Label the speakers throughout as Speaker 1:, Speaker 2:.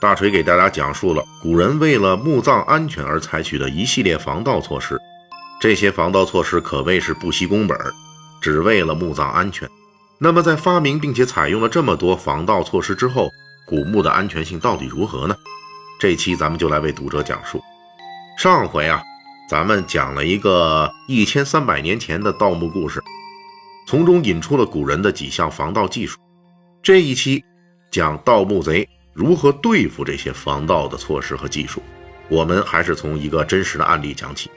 Speaker 1: 大锤给大家讲述了古人为了墓葬安全而采取的一系列防盗措施。这些防盗措施可谓是不惜工本，只为了墓葬安全。那么，在发明并且采用了这么多防盗措施之后，古墓的安全性到底如何呢？这期咱们就来为读者讲述。上回啊，咱们讲了一个一千三百年前的盗墓故事，从中引出了古人的几项防盗技术。这一期。讲盗墓贼如何对付这些防盗的措施和技术，我们还是从一个真实的案例讲起。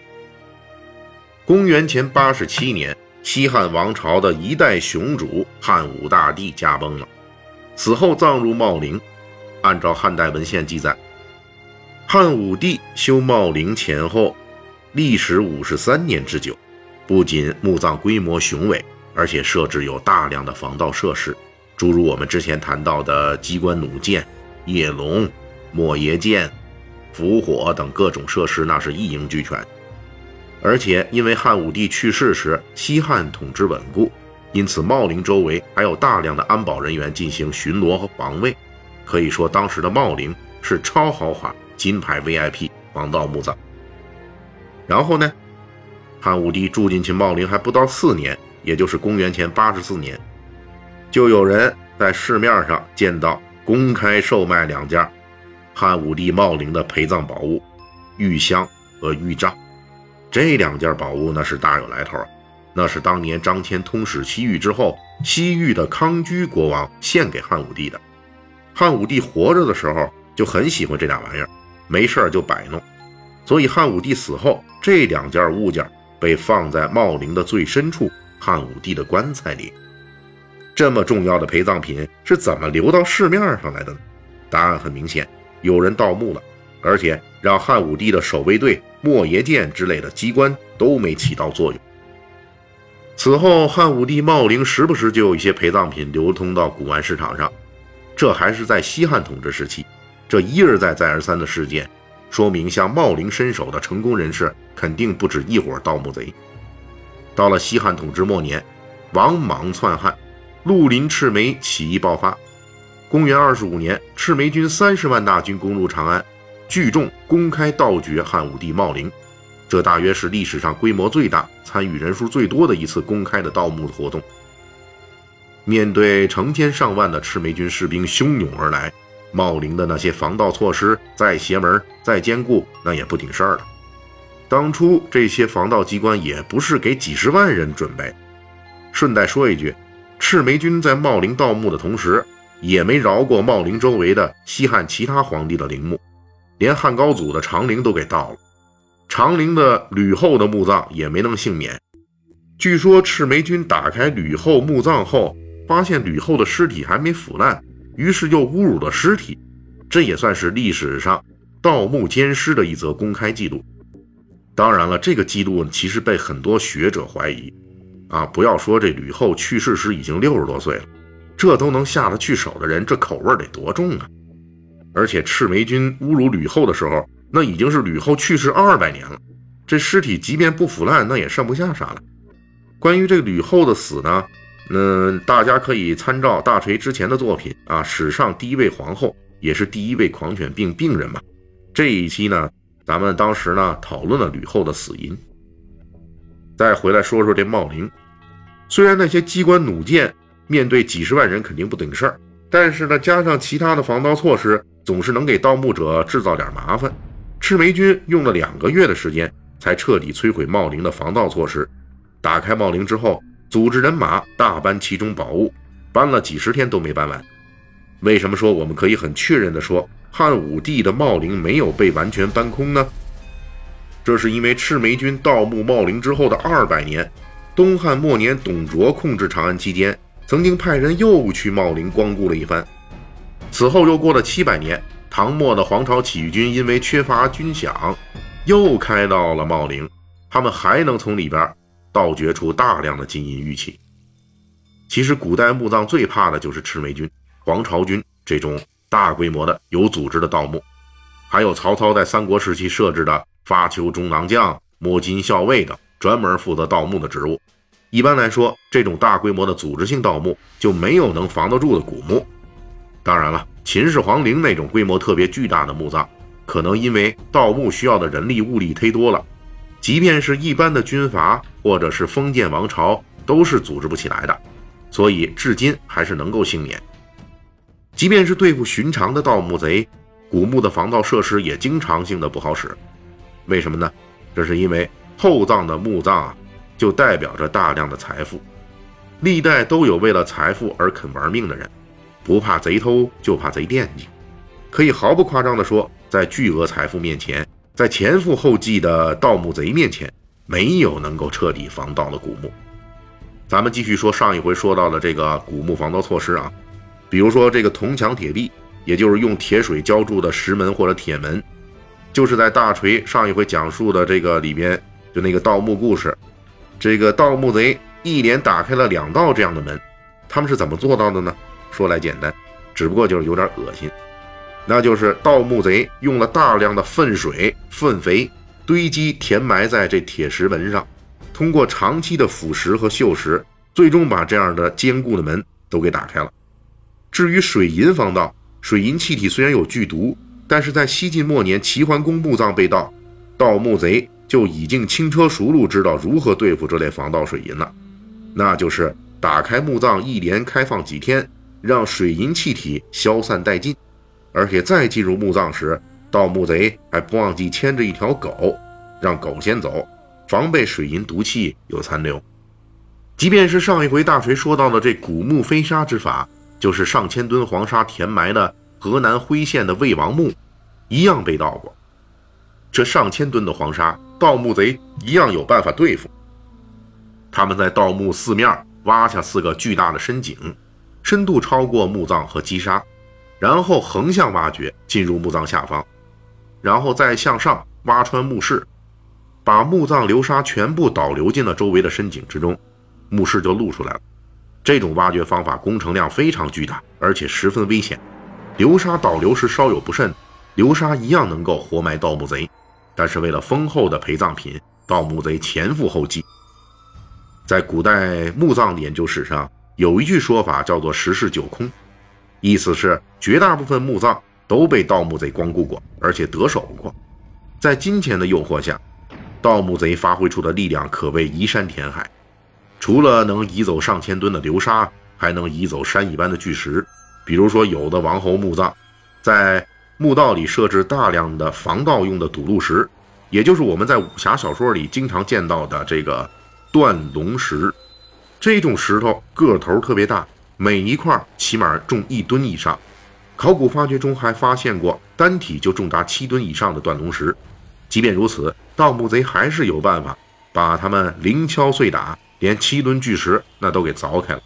Speaker 1: 公元前八十七年，西汉王朝的一代雄主汉武大帝驾崩了，死后葬入茂陵。按照汉代文献记载，汉武帝修茂陵前后历时五十三年之久，不仅墓葬规模雄伟，而且设置有大量的防盗设施。诸如我们之前谈到的机关弩箭、夜龙、莫邪剑、伏火等各种设施，那是一应俱全。而且因为汉武帝去世时西汉统治稳固，因此茂陵周围还有大量的安保人员进行巡逻和防卫。可以说，当时的茂陵是超豪华金牌 VIP 防盗墓葬。然后呢，汉武帝住进去茂陵还不到四年，也就是公元前八十四年。就有人在市面上见到公开售卖两件汉武帝茂陵的陪葬宝物——玉香和玉杖。这两件宝物那是大有来头，那是当年张骞通使西域之后，西域的康居国王献给汉武帝的。汉武帝活着的时候就很喜欢这俩玩意儿，没事就摆弄。所以汉武帝死后，这两件物件被放在茂陵的最深处汉武帝的棺材里。这么重要的陪葬品是怎么流到市面上来的呢？答案很明显，有人盗墓了，而且让汉武帝的守卫队、莫邪剑之类的机关都没起到作用。此后，汉武帝茂陵时不时就有一些陪葬品流通到古玩市场上，这还是在西汉统治时期。这一而再、再而三的事件，说明向茂陵伸手的成功人士肯定不止一伙盗墓贼。到了西汉统治末年，王莽篡汉。绿林赤眉起义爆发。公元二十五年，赤眉军三十万大军攻入长安，聚众公开盗掘汉武帝茂陵。这大约是历史上规模最大、参与人数最多的一次公开的盗墓活动。面对成千上万的赤眉军士兵汹涌而来，茂陵的那些防盗措施再邪门、再坚固，那也不顶事儿了。当初这些防盗机关也不是给几十万人准备。顺带说一句。赤眉军在茂陵盗墓的同时，也没饶过茂陵周围的西汉其他皇帝的陵墓，连汉高祖的长陵都给盗了。长陵的吕后的墓葬也没能幸免。据说赤眉军打开吕后墓葬后，发现吕后的尸体还没腐烂，于是又侮辱了尸体。这也算是历史上盗墓奸尸的一则公开记录。当然了，这个记录其实被很多学者怀疑。啊，不要说这吕后去世时已经六十多岁了，这都能下得去手的人，这口味得多重啊！而且赤眉军侮辱吕后的时候，那已经是吕后去世二百年了，这尸体即便不腐烂，那也剩不下啥了。关于这吕后的死呢，嗯，大家可以参照大锤之前的作品啊，史上第一位皇后，也是第一位狂犬病病人嘛。这一期呢，咱们当时呢讨论了吕后的死因。再回来说说这茂陵。虽然那些机关弩箭面对几十万人肯定不顶事儿，但是呢，加上其他的防盗措施，总是能给盗墓者制造点麻烦。赤眉军用了两个月的时间，才彻底摧毁茂陵的防盗措施。打开茂陵之后，组织人马大搬其中宝物，搬了几十天都没搬完。为什么说我们可以很确认的说汉武帝的茂陵没有被完全搬空呢？这是因为赤眉军盗墓茂陵之后的二百年。东汉末年，董卓控制长安期间，曾经派人又去茂陵光顾了一番。此后又过了七百年，唐末的黄巢起义军因为缺乏军饷，又开到了茂陵，他们还能从里边盗掘出大量的金银玉器。其实，古代墓葬最怕的就是赤眉军、黄巢军这种大规模的有组织的盗墓，还有曹操在三国时期设置的发丘中郎将、摸金校尉等专门负责盗墓的职务。一般来说，这种大规模的组织性盗墓就没有能防得住的古墓。当然了，秦始皇陵那种规模特别巨大的墓葬，可能因为盗墓需要的人力物力忒多了，即便是一般的军阀或者是封建王朝，都是组织不起来的，所以至今还是能够幸免。即便是对付寻常的盗墓贼，古墓的防盗设施也经常性的不好使。为什么呢？这是因为厚葬的墓葬啊。就代表着大量的财富，历代都有为了财富而肯玩命的人，不怕贼偷，就怕贼惦记。可以毫不夸张地说，在巨额财富面前，在前赴后继的盗墓贼面前，没有能够彻底防盗的古墓。咱们继续说上一回说到的这个古墓防盗措施啊，比如说这个铜墙铁壁，也就是用铁水浇筑的石门或者铁门，就是在大锤上一回讲述的这个里边，就那个盗墓故事。这个盗墓贼一连打开了两道这样的门，他们是怎么做到的呢？说来简单，只不过就是有点恶心。那就是盗墓贼用了大量的粪水、粪肥堆积填埋在这铁石门上，通过长期的腐蚀和锈蚀，最终把这样的坚固的门都给打开了。至于水银防盗，水银气体虽然有剧毒，但是在西晋末年齐桓公墓葬被盗，盗墓贼。就已经轻车熟路，知道如何对付这类防盗水银了。那就是打开墓葬，一连开放几天，让水银气体消散殆尽，而且再进入墓葬时，盗墓贼还不忘记牵着一条狗，让狗先走，防备水银毒气有残留。即便是上一回大锤说到的这古墓飞沙之法，就是上千吨黄沙填埋的河南辉县的魏王墓，一样被盗过。这上千吨的黄沙。盗墓贼一样有办法对付。他们在盗墓四面挖下四个巨大的深井，深度超过墓葬和基沙，然后横向挖掘进入墓葬下方，然后再向上挖穿墓室，把墓葬流沙全部导流进了周围的深井之中，墓室就露出来了。这种挖掘方法工程量非常巨大，而且十分危险。流沙导流时稍有不慎，流沙一样能够活埋盗墓贼。但是为了丰厚的陪葬品，盗墓贼前赴后继。在古代墓葬的研究史上，有一句说法叫做“十室九空”，意思是绝大部分墓葬都被盗墓贼光顾过，而且得手过。在金钱的诱惑下，盗墓贼发挥出的力量可谓移山填海。除了能移走上千吨的流沙，还能移走山一般的巨石。比如说，有的王侯墓葬，在墓道里设置大量的防盗用的堵路石，也就是我们在武侠小说里经常见到的这个断龙石。这种石头个头特别大，每一块起码重一吨以上。考古发掘中还发现过单体就重达七吨以上的断龙石。即便如此，盗墓贼还是有办法把它们零敲碎打，连七吨巨石那都给凿开了。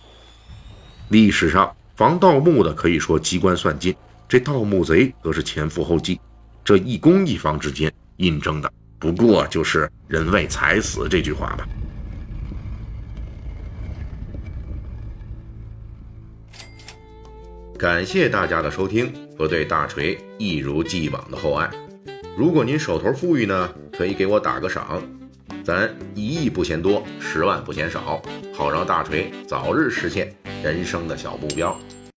Speaker 1: 历史上防盗墓的可以说机关算尽。这盗墓贼则是前赴后继，这一攻一防之间印证的不过就是“人为财死”这句话吧。感谢大家的收听和对大锤一如既往的厚爱。如果您手头富裕呢，可以给我打个赏，咱一亿不嫌多，十万不嫌少，好让大锤早日实现人生的小目标。